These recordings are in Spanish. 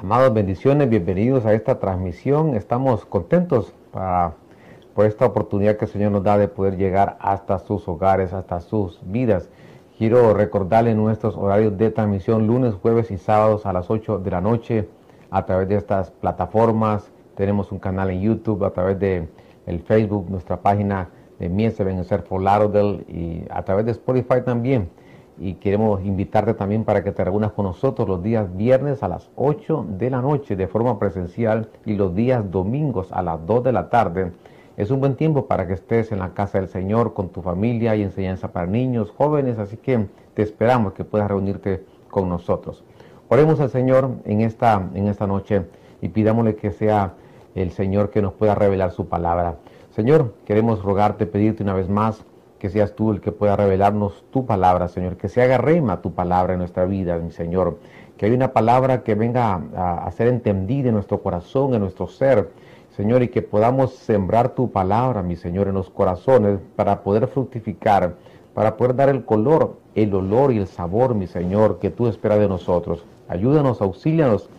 Amados, bendiciones, bienvenidos a esta transmisión. Estamos contentos por esta oportunidad que el Señor nos da de poder llegar hasta sus hogares, hasta sus vidas. Quiero recordarles nuestros horarios de transmisión lunes, jueves y sábados a las 8 de la noche a través de estas plataformas. Tenemos un canal en YouTube, a través de el Facebook, nuestra página de Mies Ebenezer for Lauderdale y a través de Spotify también y queremos invitarte también para que te reúnas con nosotros los días viernes a las 8 de la noche de forma presencial y los días domingos a las 2 de la tarde. Es un buen tiempo para que estés en la casa del Señor con tu familia y enseñanza para niños, jóvenes, así que te esperamos que puedas reunirte con nosotros. Oremos al Señor en esta, en esta noche y pidámosle que sea el Señor que nos pueda revelar su palabra. Señor, queremos rogarte, pedirte una vez más que seas tú el que pueda revelarnos tu palabra, Señor, que se haga rema tu palabra en nuestra vida, mi Señor, que haya una palabra que venga a, ser entendida en nuestro corazón, en nuestro ser, Señor, y que podamos sembrar tu palabra, mi Señor, en los corazones para poder fructificar, para poder dar el color, el olor y el sabor, mi Señor, que tú esperas de nosotros. Ayúdanos, auxílianos.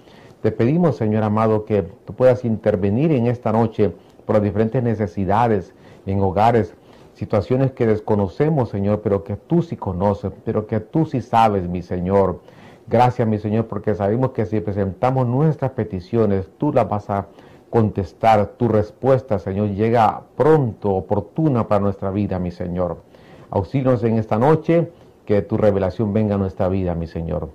Te pedimos, Señor amado, que tú puedas intervenir en esta noche por las diferentes necesidades en hogares, situaciones que desconocemos, Señor, pero que tú sí conoces, pero que tú sí sabes, mi Señor. Gracias, mi Señor, porque sabemos que si presentamos nuestras peticiones, tú las vas a contestar. Tu respuesta, Señor, llega pronto, oportuna para nuestra vida, mi Señor. Auxílios en esta noche, que tu revelación venga a nuestra vida, mi Señor.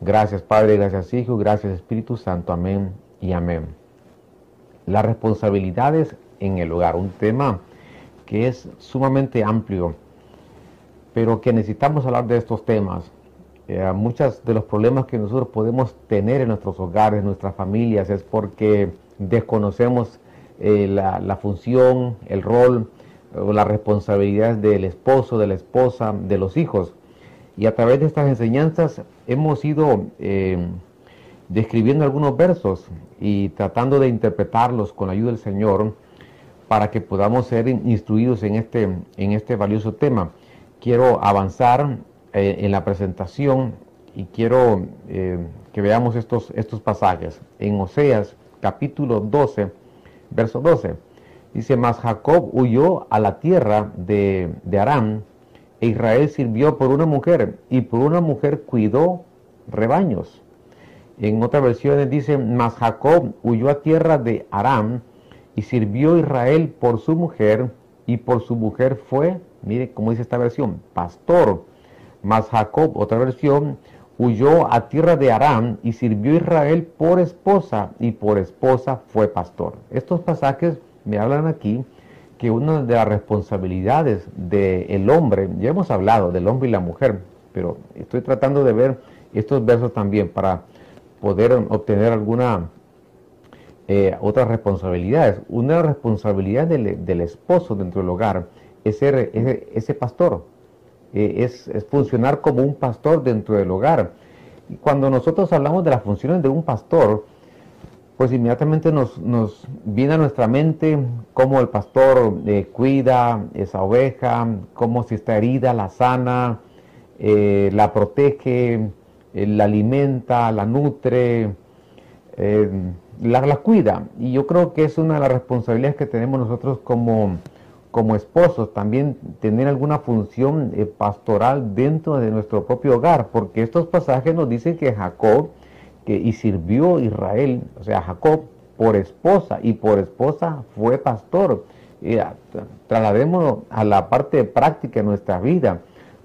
Gracias, Padre, gracias, Hijo, gracias, Espíritu Santo. Amén y amén. Las responsabilidades en el hogar, un tema que es sumamente amplio, pero que necesitamos hablar de estos temas. Eh, muchos de los problemas que nosotros podemos tener en nuestros hogares, en nuestras familias, es porque desconocemos eh, la, función, el rol o las responsabilidades del esposo, de la esposa, de los hijos. Y a través de estas enseñanzas hemos ido eh, describiendo algunos versos y tratando de interpretarlos con la ayuda del Señor para que podamos ser instruidos en este, en este valioso tema. Quiero avanzar eh, en la presentación y quiero eh, que veamos estos, estos pasajes. En Oseas capítulo 12, verso 12, dice, mas Jacob huyó a la tierra de, de Aram, e Israel sirvió por una mujer, y por una mujer cuidó rebaños. En otras versiones dice, mas Jacob huyó a tierra de Aram, y sirvió Israel por su mujer, y por su mujer fue, mire cómo dice esta versión, pastor. Mas Jacob, otra versión, huyó a tierra de Aram y sirvió Israel por esposa, y por esposa fue pastor. Estos pasajes me hablan aquí que una de las responsabilidades del hombre, ya hemos hablado del hombre y la mujer, pero estoy tratando de ver estos versos también para poder obtener alguna eh, otras responsabilidades. Una responsabilidad del, esposo dentro del hogar es ser ese, pastor, eh, es, funcionar como un pastor dentro del hogar. Y cuando nosotros hablamos de las funciones de un pastor, pues inmediatamente nos, viene a nuestra mente cómo el pastor eh, cuida esa oveja, cómo si está herida la sana, la protege, la alimenta, la nutre la, cuida. Y yo creo que es una de las responsabilidades que tenemos nosotros como, como esposos, también tener alguna función eh, pastoral dentro de nuestro propio hogar, porque estos pasajes nos dicen que Jacob, que, y sirvió Israel, o sea, Jacob por esposa, y por esposa fue pastor. Trasladémonos a la parte práctica de nuestra vida.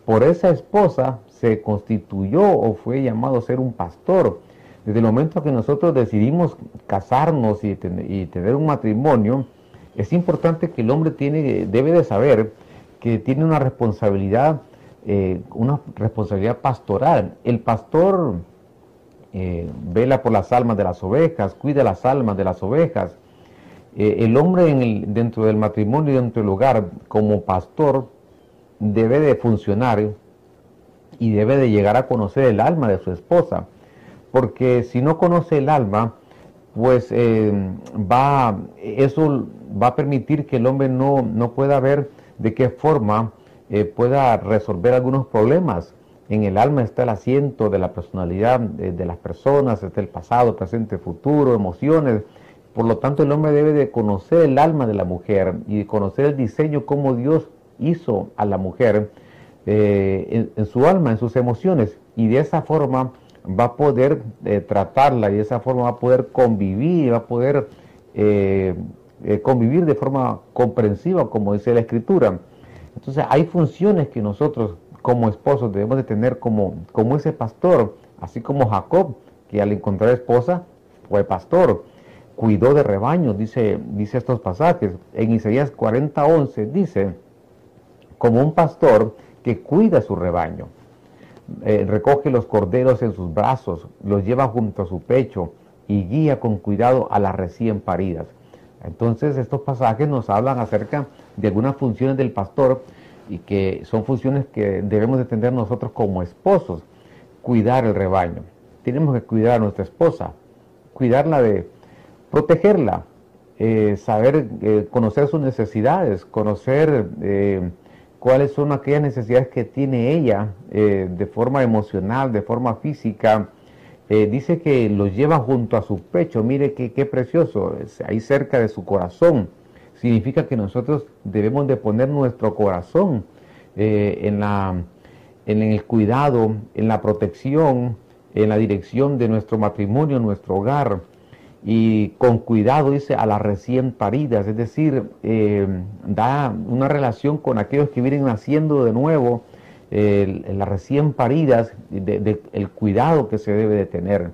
Por esa esposa se constituyó o fue llamado a ser un pastor. Desde el momento que nosotros decidimos casarnos y, tener un matrimonio, es importante que el hombre tiene, debe de saber que tiene una responsabilidad, eh, una responsabilidad pastoral. El pastor eh, vela por las almas de las ovejas, cuida las almas de las ovejas. Eh, el hombre dentro del matrimonio y dentro del hogar, como pastor, debe de funcionar y debe de llegar a conocer el alma de su esposa porque si no conoce el alma, pues eh, va, eso va a permitir que el hombre no, pueda ver de qué forma eh, pueda resolver algunos problemas En el alma está el asiento de la personalidad de, las personas, está el pasado, presente, futuro, emociones. Por lo tanto, el hombre debe de conocer el alma de la mujer y conocer el diseño, como Dios hizo a la mujer eh, en, su alma, en sus emociones. Y de esa forma va a poder eh, tratarla y de esa forma va a poder convivir, va a poder eh, convivir de forma comprensiva, como dice la Escritura. Entonces hay funciones que nosotros como esposos debemos de tener como, como ese pastor, así como Jacob, que al encontrar esposa fue pastor, cuidó de rebaños, dice, dice estos pasajes. En Isaías 40, 11 dice, como un pastor que cuida su rebaño, eh, recoge los corderos en sus brazos, los lleva junto a su pecho y guía con cuidado a las recién paridas. Entonces estos pasajes nos hablan acerca de algunas funciones del pastor y que son funciones que debemos de tener nosotros como esposos, cuidar el rebaño. Tenemos que cuidar a nuestra esposa, cuidarla de protegerla, eh, saber eh, conocer sus necesidades, conocer cuáles son aquellas necesidades que tiene ella de forma emocional, de forma física. dice que los lleva junto a su pecho, mire qué, qué precioso, ahí cerca de su corazón. Significa que nosotros debemos de poner nuestro corazón eh, en, la, en el cuidado, en la protección, en la dirección de nuestro matrimonio, nuestro hogar, y con cuidado, dice, a las recién paridas, es decir, eh, da una relación con aquellos que vienen naciendo de nuevo, en las recién paridas, de, el cuidado que se debe de tener.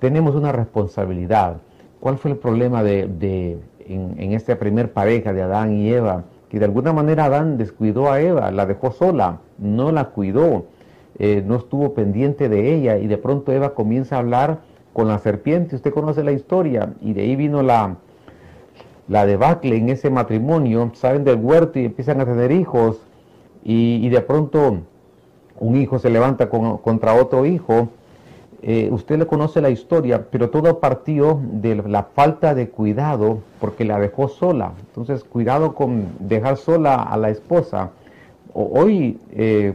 Tenemos una responsabilidad. ¿Cuál fue el problema de, en, esta primer pareja de Adán y Eva, que de alguna manera Adán descuidó a Eva, la dejó sola, no la cuidó, eh, no estuvo pendiente de ella y de pronto Eva comienza a hablar con la serpiente, usted conoce la historia y de ahí vino la, la debacle en ese matrimonio, salen del huerto y empiezan a tener hijos y, de pronto un hijo se levanta contra otro hijo eh, usted le conoce la historia, pero todo partió de la falta de cuidado porque la dejó sola. Entonces, cuidado con dejar sola a la esposa. hoy eh,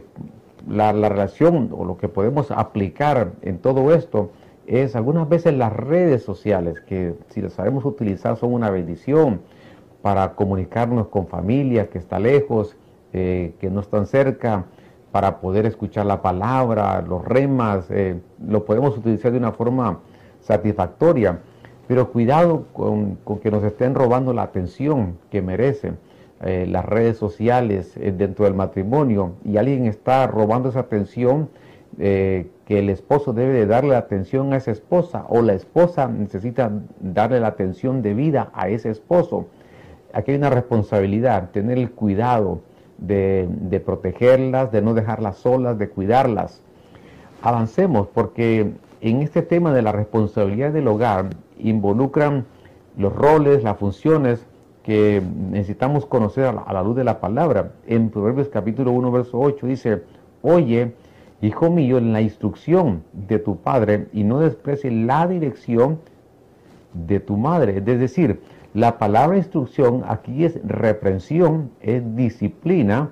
la, relación o lo que podemos aplicar en todo esto es algunas veces las redes sociales, que si las sabemos utilizar son una bendición para comunicarnos con familia que está lejos, eh, que no están cerca para poder escuchar la palabra, los remas, eh, lo podemos utilizar de una forma satisfactoria, pero cuidado con, que nos estén robando la atención que merecen eh, las redes sociales dentro del matrimonio. Y alguien está robando esa atención que el esposo debe de darle atención a esa esposa o la esposa necesita darle la atención debida a ese esposo. Aquí hay una responsabilidad, tener el cuidado de, protegerlas, de no dejarlas solas, de cuidarlas. Avancemos porque en este tema de la responsabilidad del hogar involucran los roles, las funciones que necesitamos conocer a la, luz de la palabra. En Proverbios capítulo 1, verso 8 dice, oye, hijo mío, en la instrucción de tu padre y no desprecie la dirección de tu madre. Es decir, la palabra instrucción aquí es reprensión, es disciplina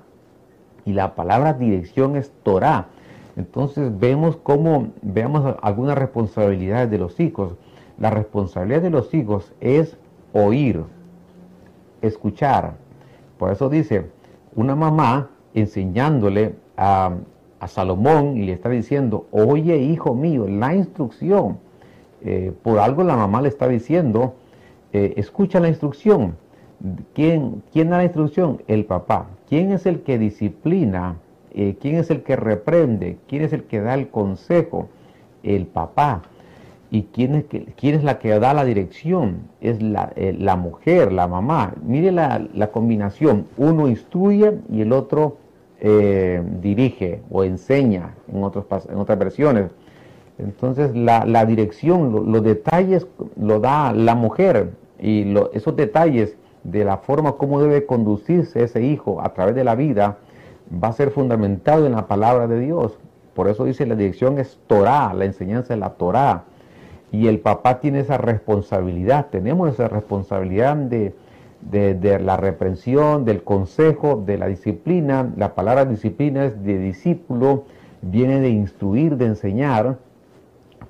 y la palabra dirección es Torah. Entonces vemos cómo, veamos algunas responsabilidades de los hijos. La responsabilidad de los hijos es oír, escuchar. Por eso dice, una mamá enseñándole a, Salomón y le está diciendo, oye hijo mío, la instrucción. Eh, por algo la mamá le está diciendo, eh, escucha la instrucción. ¿Quién, ¿Quién, da la instrucción? El papá. ¿Quién es el que disciplina? Eh, ¿Quién es el que reprende? ¿Quién es el que da el consejo? El papá. ¿Y quién es, quién es la que da la dirección? Es la, la mujer, la mamá. Mire la, la, combinación. Uno instruye y el otro dirige o enseña en, otros, en otras versiones. Entonces la, dirección, los detalles lo da la mujer, y esos detalles de la forma como debe conducirse ese hijo a través de la vida va a ser fundamentado en la palabra de Dios. Por eso dice la dirección es Torah, la enseñanza de la Torah. Y el papá tiene esa responsabilidad, tenemos esa responsabilidad de, de, la reprensión, del consejo, de la disciplina. La palabra disciplina es de discípulo, viene de instruir, de enseñar.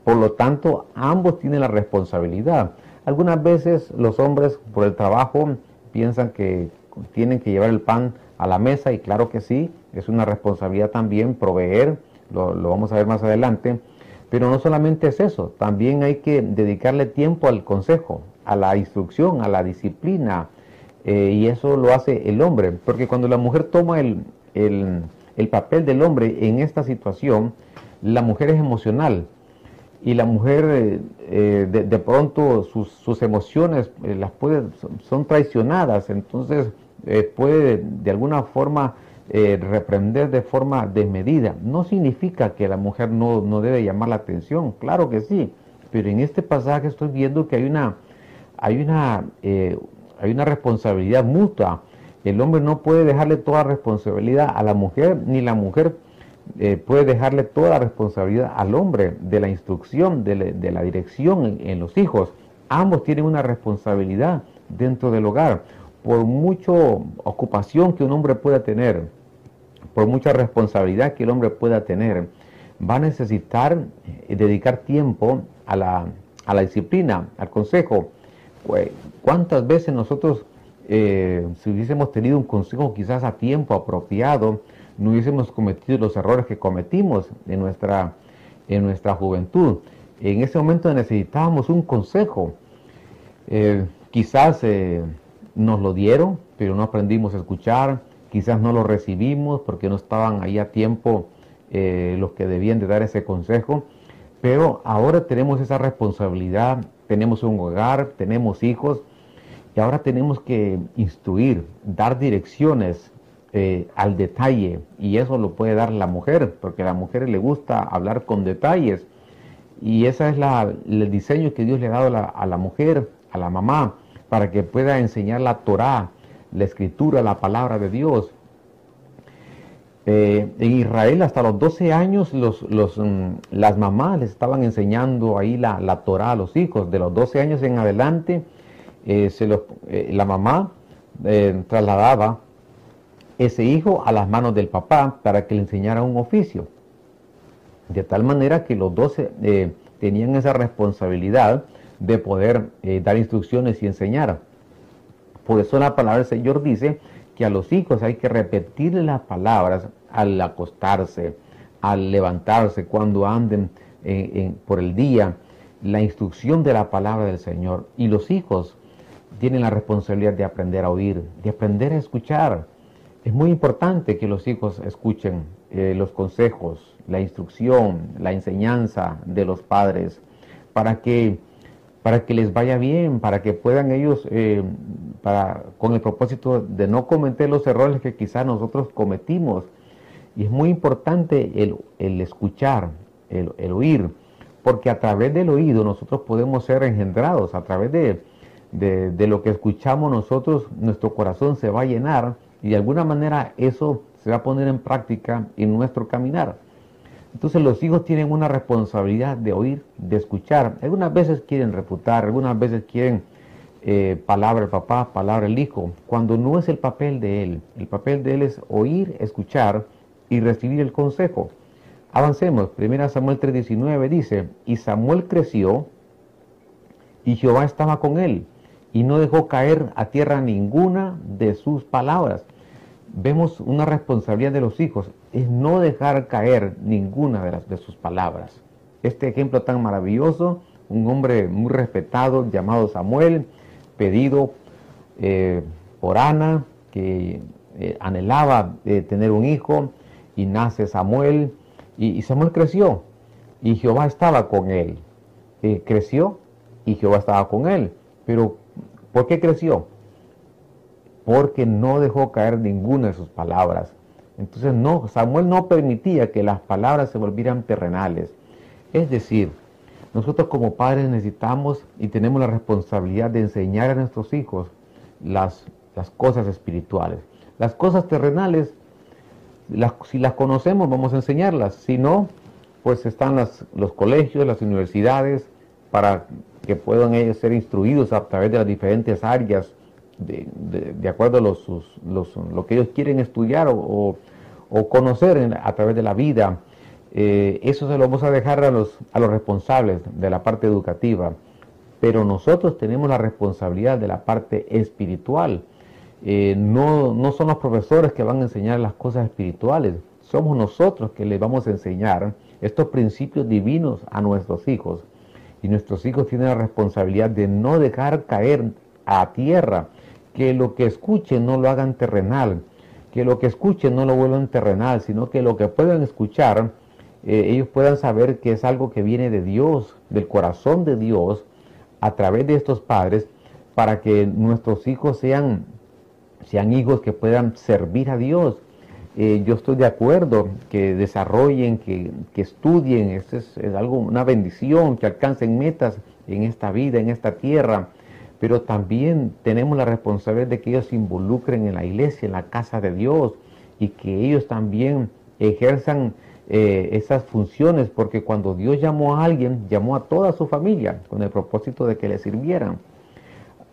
Por lo tanto, ambos tienen la responsabilidad. Algunas veces los hombres por el trabajo piensan que tienen que llevar el pan a la mesa y claro que sí, es una responsabilidad también proveer, lo, vamos a ver más adelante, pero no solamente es eso, también hay que dedicarle tiempo al consejo, a la instrucción, a la disciplina, eh, y eso lo hace el hombre, porque cuando la mujer toma el, papel del hombre en esta situación, la mujer es emocional, y la mujer eh, eh, de, pronto sus, emociones las son traicionadas, entonces puede de alguna forma reprender de forma desmedida. No significa que la mujer no, no, debe llamar la atención, claro que sí, pero en este pasaje estoy viendo que hay una, hay una, hay una responsabilidad mutua. El hombre no puede dejarle toda responsabilidad a la mujer, ni la mujer eh, puede dejarle toda la responsabilidad al hombre de la instrucción, de, la dirección en los hijos. Ambos tienen una responsabilidad dentro del hogar por mucha ocupación que un hombre pueda tener, por mucha responsabilidad que el hombre pueda tener, va a necesitar eh, dedicar tiempo a la, disciplina, al consejo. ¿Cuántas veces nosotros, eh, si hubiésemos tenido un consejo quizás a tiempo apropiado, no hubiésemos cometido los errores que cometimos en nuestra, en nuestra juventud? En ese momento necesitábamos un consejo. Eh, quizás nos lo dieron, pero no aprendimos a escuchar, quizás no lo recibimos porque no estaban ahí a tiempo eh, los que debían de dar ese consejo, pero ahora tenemos esa responsabilidad, tenemos un hogar, tenemos hijos, y ahora tenemos que instruir, dar direcciones eh, al detalle, y eso lo puede dar la mujer, porque a la mujer le gusta hablar con detalles, y ese es el diseño que Dios le ha dado a la mujer, a la mamá para que pueda enseñar la Torah, la escritura, la palabra de Dios. Eh, en Israel hasta los 12 años los, mm, las mamás les estaban enseñando ahí la, la, Torah a los hijos. De los 12 años en adelante eh, se eh, la mamá trasladaba ese hijo a las manos del papá para que le enseñara un oficio. De tal manera que los 12 tenían esa responsabilidad de poder dar instrucciones y enseñar. Por eso la palabra del Señor dice que a los hijos hay que repetirle las palabras al acostarse, al levantarse, cuando anden eh, por el día, la instrucción de la palabra del Señor. Y los hijos tienen la responsabilidad de aprender a oír, de aprender a escuchar. Es muy importante que los hijos escuchen eh, los consejos, la instrucción, la enseñanza de los padres, para que para que les vaya bien, para que puedan ellos, eh, para, con el propósito de no cometer los errores que quizás nosotros cometimos. Y es muy importante el, escuchar, el, oír, porque a través del oído nosotros podemos ser engendrados, a través de, de lo que escuchamos nosotros, nuestro corazón se va a llenar y de alguna manera eso se va a poner en práctica en nuestro caminar. Entonces los hijos tienen una responsabilidad de oír, de escuchar. Algunas veces quieren reputar, algunas veces quieren eh, palabra el papá, palabra el hijo, cuando no es el papel de él. El papel de él es oír, escuchar y recibir el consejo. Avancemos. Primera Samuel 3:19 dice, y Samuel creció y Jehová estaba con él y no dejó caer a tierra ninguna de sus palabras vemos una responsabilidad de los hijos, es no dejar caer ninguna de, las, de sus palabras. Este ejemplo tan maravilloso, un hombre muy respetado llamado Samuel, pedido eh, por Ana, que eh, anhelaba eh, tener un hijo, y nace Samuel, y, Samuel creció, y Jehová estaba con él. creció y Jehová estaba con él. Pero, ¿por qué creció? porque no dejó caer ninguna de sus palabras. Entonces no, Samuel no permitía que las palabras se volvieran terrenales. Es decir, nosotros como padres necesitamos y tenemos la responsabilidad de enseñar a nuestros hijos las, las cosas espirituales. Las cosas terrenales, si las conocemos, vamos a enseñarlas. Si no, pues están los colegios, las universidades, para que puedan ellos ser instruidos a través de las diferentes áreas de, acuerdo a los, lo que ellos quieren estudiar o, conocer a través de la vida. Eh, eso se lo vamos a dejar a los, a los responsables de la parte educativa, pero nosotros tenemos la responsabilidad de la parte espiritual. Eh, no, no son los profesores que van a enseñar las cosas espirituales, somos nosotros que les vamos a enseñar estos principios divinos a nuestros hijos. Y nuestros hijos tienen la responsabilidad de no dejar caer a tierra, que lo que escuchen no lo hagan terrenal, que lo que escuchen no lo vuelvan terrenal, sino que lo que puedan escuchar, eh, ellos puedan saber que es algo que viene de Dios, del corazón de Dios, a través de estos padres, para que nuestros hijos sean, sean hijos que puedan servir a Dios, eh, yo estoy de acuerdo que desarrollen, que, estudien, es, es, algo, una bendición, que alcancen metas en esta vida, en esta tierra, pero también tenemos la responsabilidad de que ellos se involucren en la iglesia, en la casa de Dios, y que ellos también ejerzan eh, esas funciones, porque cuando Dios llamó a alguien, llamó a toda su familia con el propósito de que le sirvieran.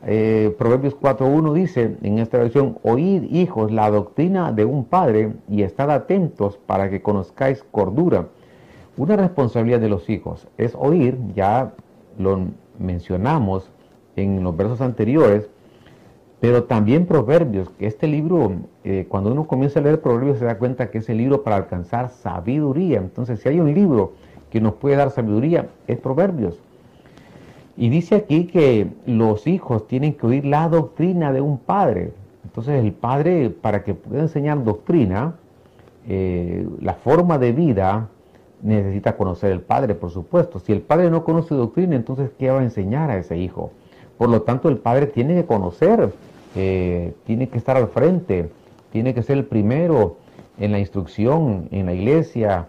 Eh, Proverbios 4.1 dice en esta versión, oíd hijos la doctrina de un padre y estad atentos para que conozcáis cordura. Una responsabilidad de los hijos es oír, ya lo mencionamos en los versos anteriores, pero también Proverbios, que este libro, eh, cuando uno comienza a leer Proverbios se da cuenta que es el libro para alcanzar sabiduría. Entonces, si hay un libro que nos puede dar sabiduría, es Proverbios. Y dice aquí que los hijos tienen que oír la doctrina de un padre. Entonces el padre, para que pueda enseñar doctrina, eh, la forma de vida, necesita conocer el padre, por supuesto. Si el padre no conoce doctrina, entonces ¿qué va a enseñar a ese hijo? Por lo tanto, el padre tiene que conocer, eh, tiene que estar al frente, tiene que ser el primero en la instrucción, en la iglesia,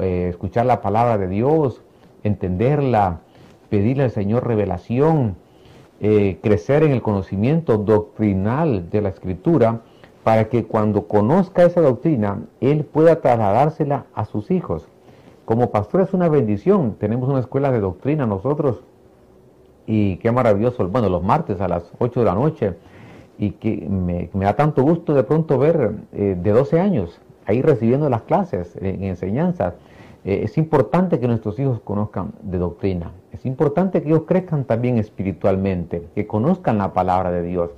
eh, escuchar la palabra de Dios, entenderla, pedirle al Señor revelación, eh, crecer en el conocimiento doctrinal de la Escritura, para que cuando conozca esa doctrina, Él pueda trasladársela a sus hijos. Como pastor es una bendición, tenemos una escuela de doctrina nosotros, y qué maravilloso, bueno, los martes a las 8 de la noche, y que me, da tanto gusto de pronto ver eh, de 12 años ahí recibiendo las clases en, enseñanza. Eh, es importante que nuestros hijos conozcan de doctrina. Es importante que ellos crezcan también espiritualmente, que conozcan la palabra de Dios.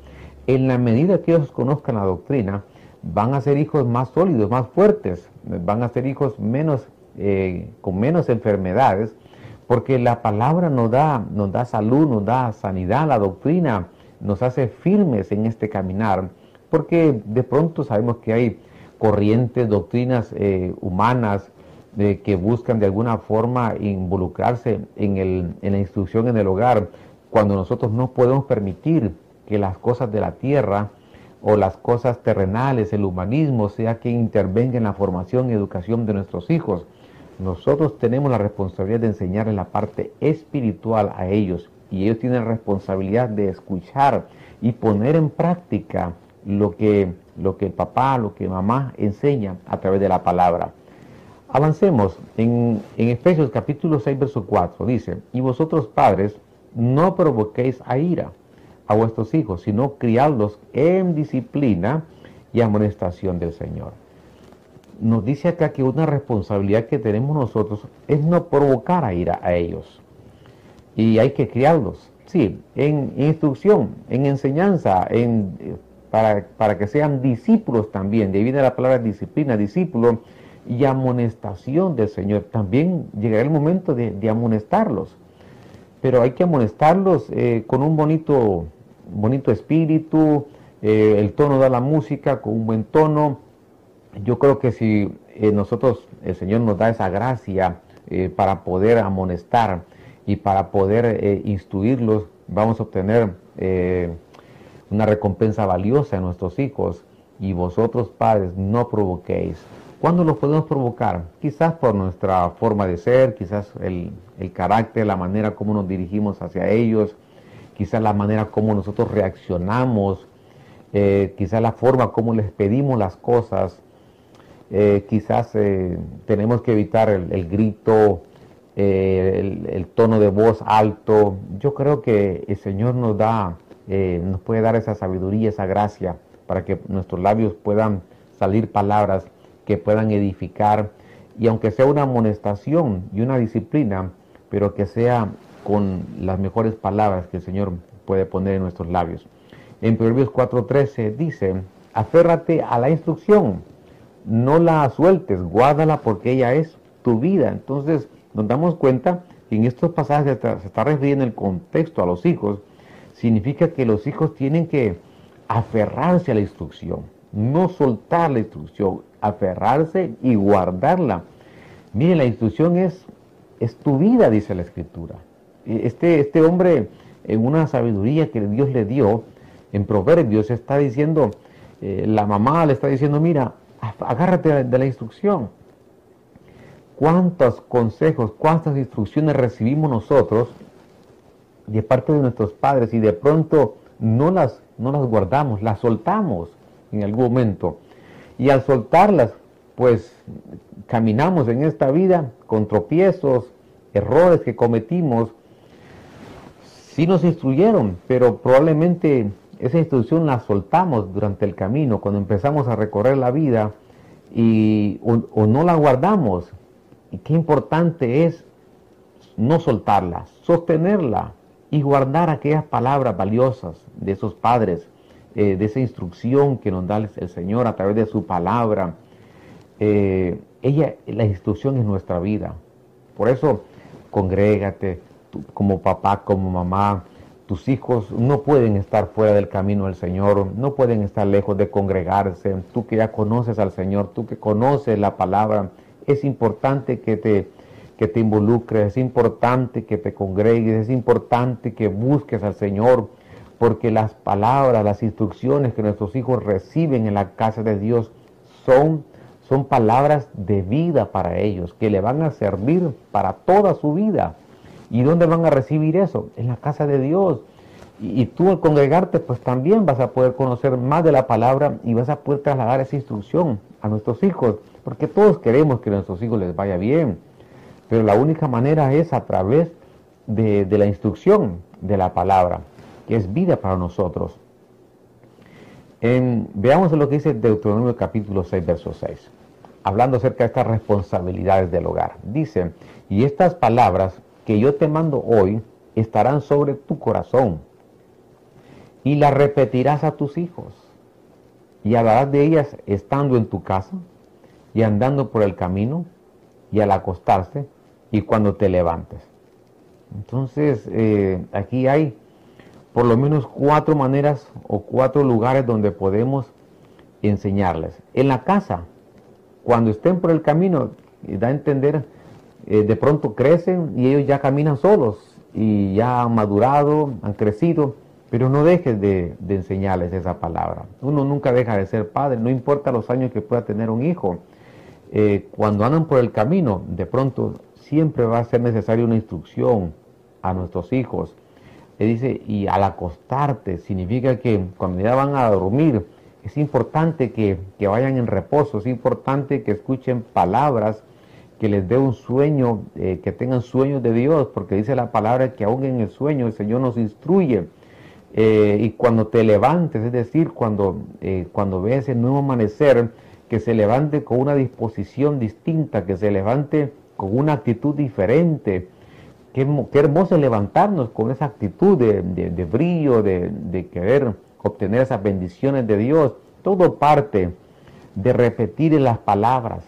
En la medida que ellos conozcan la doctrina, van a ser hijos más sólidos, más fuertes, van a ser hijos menos, eh, con menos enfermedades, porque la palabra nos da, nos da salud, nos da sanidad, la doctrina nos hace firmes en este caminar, porque de pronto sabemos que hay corrientes, doctrinas eh, humanas, de que buscan de alguna forma involucrarse en, el, en la instrucción en el hogar, cuando nosotros no podemos permitir que las cosas de la tierra o las cosas terrenales, el humanismo, sea quien intervenga en la formación y educación de nuestros hijos. Nosotros tenemos la responsabilidad de enseñarles la parte espiritual a ellos y ellos tienen responsabilidad de escuchar y poner en práctica lo que, lo que el papá, lo que mamá enseña a través de la palabra. Avancemos en, Efesios capítulo 6, verso 4. Dice, y vosotros padres, no provoquéis a ira a vuestros hijos, sino criadlos en disciplina y amonestación del Señor. Nos dice acá que una responsabilidad que tenemos nosotros es no provocar a ira a ellos. Y hay que criarlos, sí, en instrucción, en enseñanza, en, para, para que sean discípulos también. De ahí viene la palabra disciplina, discípulo y amonestación del Señor. También llegará el momento de, amonestarlos, pero hay que amonestarlos eh, con un bonito, bonito espíritu, eh, el tono de la música con un buen tono. Yo creo que si eh, nosotros, el Señor nos da esa gracia para poder amonestar y para poder instruirlos, vamos a obtener una recompensa valiosa en nuestros hijos. Y vosotros, padres, no provoquéis ¿Cuándo los podemos provocar? Quizás por nuestra forma de ser, quizás el, carácter, la manera como nos dirigimos hacia ellos, quizás la manera como nosotros reaccionamos, eh, quizás la forma como les pedimos las cosas, eh, quizás eh, tenemos que evitar el, grito, el, el, tono de voz alto. Yo creo que el Señor nos da, nos puede dar esa sabiduría, esa gracia para que nuestros labios puedan salir palabras que puedan edificar y aunque sea una amonestación y una disciplina, pero que sea con las mejores palabras que el Señor puede poner en nuestros labios. En Proverbios 4:13 dice, aférrate a la instrucción, no la sueltes, guárdala porque ella es tu vida. Entonces nos damos cuenta que en estos pasajes se está refiriendo el contexto a los hijos, significa que los hijos tienen que aferrarse a la instrucción, no soltar la instrucción, aferrarse y guardarla. Miren, la instrucción es, es tu vida, dice la escritura. Este, este hombre, en una sabiduría que Dios le dio, en Proverbios está diciendo, eh, la mamá le está diciendo, mira, agárrate de la instrucción. ¿Cuántos consejos, cuántas instrucciones recibimos nosotros de parte de nuestros padres y de pronto no las, no las guardamos, las soltamos en algún momento? Y al soltarlas, pues caminamos en esta vida con tropiezos, errores que cometimos. Sí nos instruyeron, pero probablemente esa instrucción la soltamos durante el camino, cuando empezamos a recorrer la vida y, o, no la guardamos. Y qué importante es no soltarla, sostenerla y guardar aquellas palabras valiosas de esos padres, eh, de esa instrucción que nos da el Señor a través de su palabra eh, ella, la instrucción es nuestra vida. Por eso, congrégate, como papá, como mamá, tus hijos no pueden estar fuera del camino del Señor, no pueden estar lejos de congregarse. Tú que ya conoces al Señor, tú que conoces la palabra, es importante que te, que te involucres, es importante que te congregues, es importante que busques al Señor, porque las palabras, las instrucciones que nuestros hijos reciben en la casa de Dios son son palabras de vida para ellos, que le van a servir para toda su vida. ¿Y dónde van a recibir eso? En la casa de Dios. Y, tú al congregarte, pues también vas a poder conocer más de la palabra y vas a poder trasladar esa instrucción a nuestros hijos, porque todos queremos que a nuestros hijos les vaya bien. Pero la única manera es a través de, la instrucción de la palabra, que es vida para nosotros. veamos lo que dice Deuteronomio capítulo 6, verso 6 hablando acerca de estas responsabilidades del hogar. Dice, y estas palabras que yo te mando hoy estarán sobre tu corazón y las repetirás a tus hijos y hablarás de ellas estando en tu casa y andando por el camino y al acostarse y cuando te levantes. Entonces, eh, aquí hay por lo menos cuatro maneras o cuatro lugares donde podemos enseñarles. En la casa, cuando estén por el camino, da a entender, eh, de pronto crecen y ellos ya caminan solos y ya han madurado, han crecido, pero no dejes de, enseñarles esa palabra. Uno nunca deja de ser padre, no importa los años que pueda tener un hijo. Eh, cuando andan por el camino, de pronto siempre va a ser necesaria una instrucción a nuestros hijos. Le dice, y al acostarte, significa que cuando ya van a dormir, es importante que, vayan en reposo, es importante que escuchen palabras que les dé un sueño, eh, que tengan sueños de Dios, porque dice la palabra que aún en el sueño el Señor nos instruye. Eh, y cuando te levantes, es decir, cuando, eh, cuando veas el nuevo amanecer, que se levante con una disposición distinta, que se levante con una actitud diferente. Qué, hermoso levantarnos con esa actitud de, brillo, de, de querer obtener esas bendiciones de Dios. Todo parte de repetir en las palabras.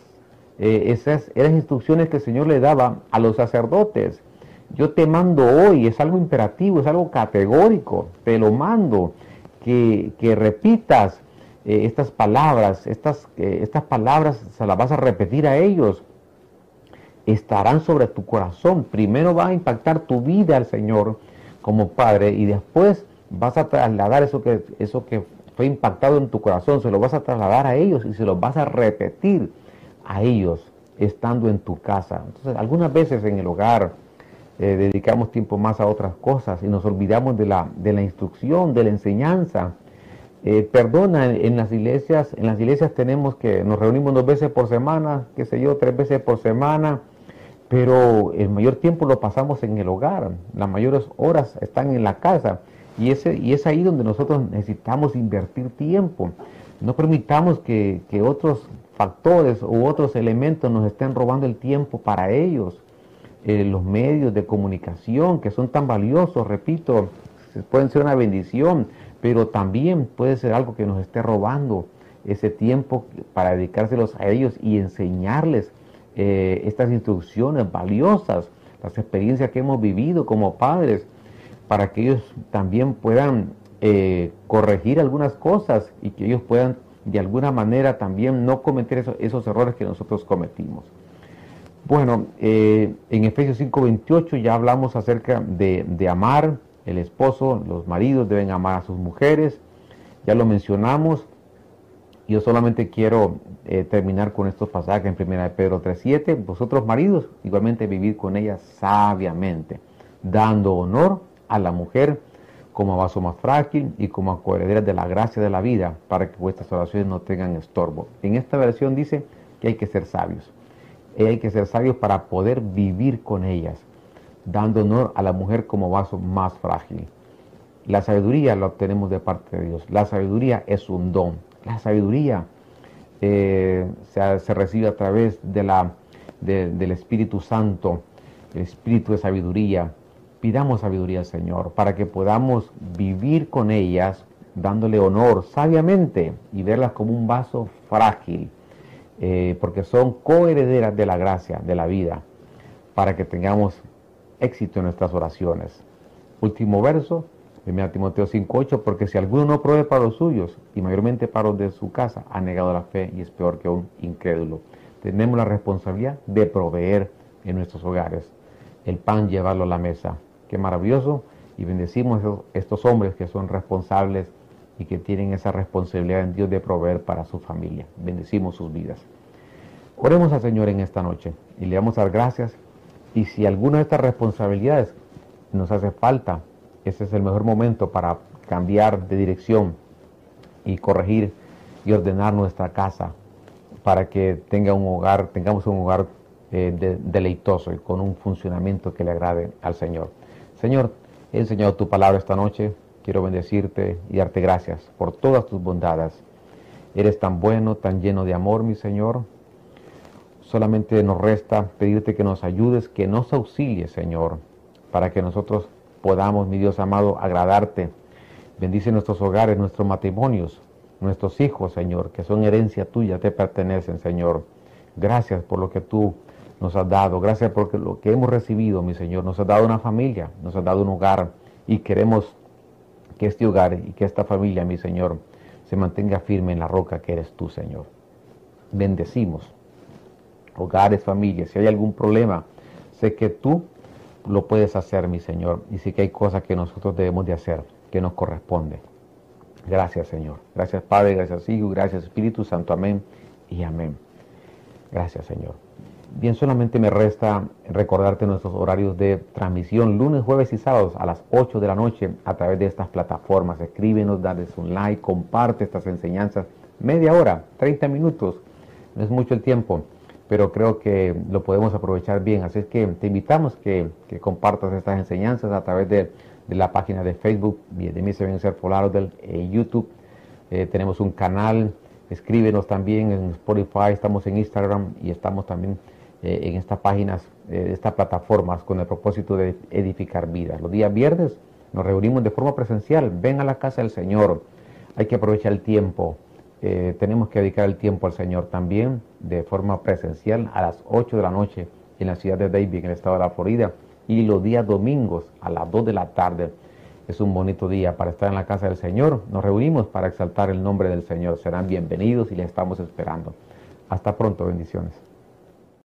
Eh, esas eran instrucciones que el Señor le daba a los sacerdotes. Yo te mando hoy, es algo imperativo, es algo categórico, te lo mando, que, repitas eh, estas palabras, estas, eh, estas palabras se las vas a repetir a ellos, estarán sobre tu corazón. Primero va a impactar tu vida al Señor como Padre y después vas a trasladar eso que, eso que fue impactado en tu corazón, se lo vas a trasladar a ellos y se lo vas a repetir a ellos estando en tu casa. Entonces, algunas veces en el hogar eh, dedicamos tiempo más a otras cosas y nos olvidamos de la, de la instrucción, de la enseñanza. Eh, perdona, en, las iglesias, en las iglesias tenemos que, nos reunimos dos veces por semana, qué sé yo, tres veces por semana, pero el mayor tiempo lo pasamos en el hogar, las mayores horas están en la casa. Y, ese, y es ahí donde nosotros necesitamos invertir tiempo. No permitamos que, otros factores u otros elementos nos estén robando el tiempo para ellos. Eh, los medios de comunicación que son tan valiosos, repito, pueden ser una bendición, pero también puede ser algo que nos esté robando ese tiempo para dedicárselos a ellos y enseñarles eh, estas instrucciones valiosas, las experiencias que hemos vivido como padres, para que ellos también puedan eh, corregir algunas cosas y que ellos puedan de alguna manera también no cometer esos errores que nosotros cometimos. Bueno, eh, en Efesios 5:28 ya hablamos acerca de, de, amar, el esposo, los maridos deben amar a sus mujeres, ya lo mencionamos. Yo solamente quiero eh, terminar con estos pasajes en 1 de Pedro 3:7. Vosotros maridos, igualmente vivir con ella sabiamente, dando honor a la mujer como vaso más frágil y como coheredera de la gracia de la vida, para que vuestras oraciones no tengan estorbo. En esta versión dice que hay que ser sabios. Hay que ser sabios para poder vivir con ellas, dando honor a la mujer como vaso más frágil. La sabiduría la obtenemos de parte de Dios. La sabiduría es un don. La sabiduría eh, se, recibe a través de la, del Espíritu Santo, el Espíritu de sabiduría, Pidamos sabiduría al Señor para que podamos vivir con ellas dándole honor sabiamente y verlas como un vaso frágil, eh, porque son coherederas de la gracia, de la vida, para que tengamos éxito en nuestras oraciones. Último verso, 1 Timoteo 5.8, porque si alguno no provee para los suyos, y mayormente para los de su casa, ha negado la fe y es peor que un incrédulo. Tenemos la responsabilidad de proveer en nuestros hogares el pan, llevarlo a la mesa, Qué maravilloso. Y bendecimos a estos hombres que son responsables y que tienen esa responsabilidad en Dios de proveer para su familia. Bendecimos sus vidas. Oremos al Señor en esta noche y le damos las gracias. Y si alguna de estas responsabilidades nos hace falta, ese es el mejor momento para cambiar de dirección y corregir y ordenar nuestra casa para que tenga un hogar, tengamos un hogar eh, deleitoso y con un funcionamiento que le agrade al Señor. Señor, he enseñado tu palabra esta noche. Quiero bendecirte y darte gracias por todas tus bondades. Eres tan bueno, tan lleno de amor, mi Señor. Solamente nos resta pedirte que nos ayudes, que nos auxilies, Señor, para que nosotros podamos, mi Dios amado, agradarte. Bendice nuestros hogares, nuestros matrimonios, nuestros hijos, Señor, que son herencia tuya, te pertenecen, Señor. Gracias por lo que tú nos has dado. Gracias por lo que hemos recibido, mi Señor. Nos has dado una familia, nos has dado un hogar y queremos que este hogar y que esta familia, mi Señor, se mantenga firme en la roca que eres tú, Señor. Bendecimos hogares, familias. Si hay algún problema, sé que tú lo puedes hacer, mi Señor. Y sé que hay cosas que nosotros debemos de hacer, que nos corresponde. Gracias, Señor. Gracias, Padre. Gracias, Hijo. Gracias, Espíritu Santo. Amén y amén. Gracias, Señor. Bien, solamente me resta recordarte nuestros horarios de transmisión lunes, jueves y sábados a las 8 de la noche a través de estas plataformas. Escríbenos, dales un like, comparte estas enseñanzas. Media hora, 30 minutos, no es mucho el tiempo, pero creo que lo podemos aprovechar bien. Así es que te invitamos que, que compartas estas enseñanzas a través de, la página de Facebook de ven ser Polaro del YouTube. Eh, tenemos un canal, escríbenos también en Spotify, estamos en Instagram y estamos también eh, en estas páginas, eh, estas plataformas, con el propósito de edificar vidas. Los días viernes nos reunimos de forma presencial. Ven a la casa del Señor. Hay que aprovechar el tiempo. Eh, tenemos que dedicar el tiempo al Señor también de forma presencial a las 8 de la noche en la ciudad de David, en el estado de la Florida. Y los días domingos a las 2 de la tarde. Es un bonito día para estar en la casa del Señor. Nos reunimos para exaltar el nombre del Señor. Serán bienvenidos y les estamos esperando. Hasta pronto. Bendiciones.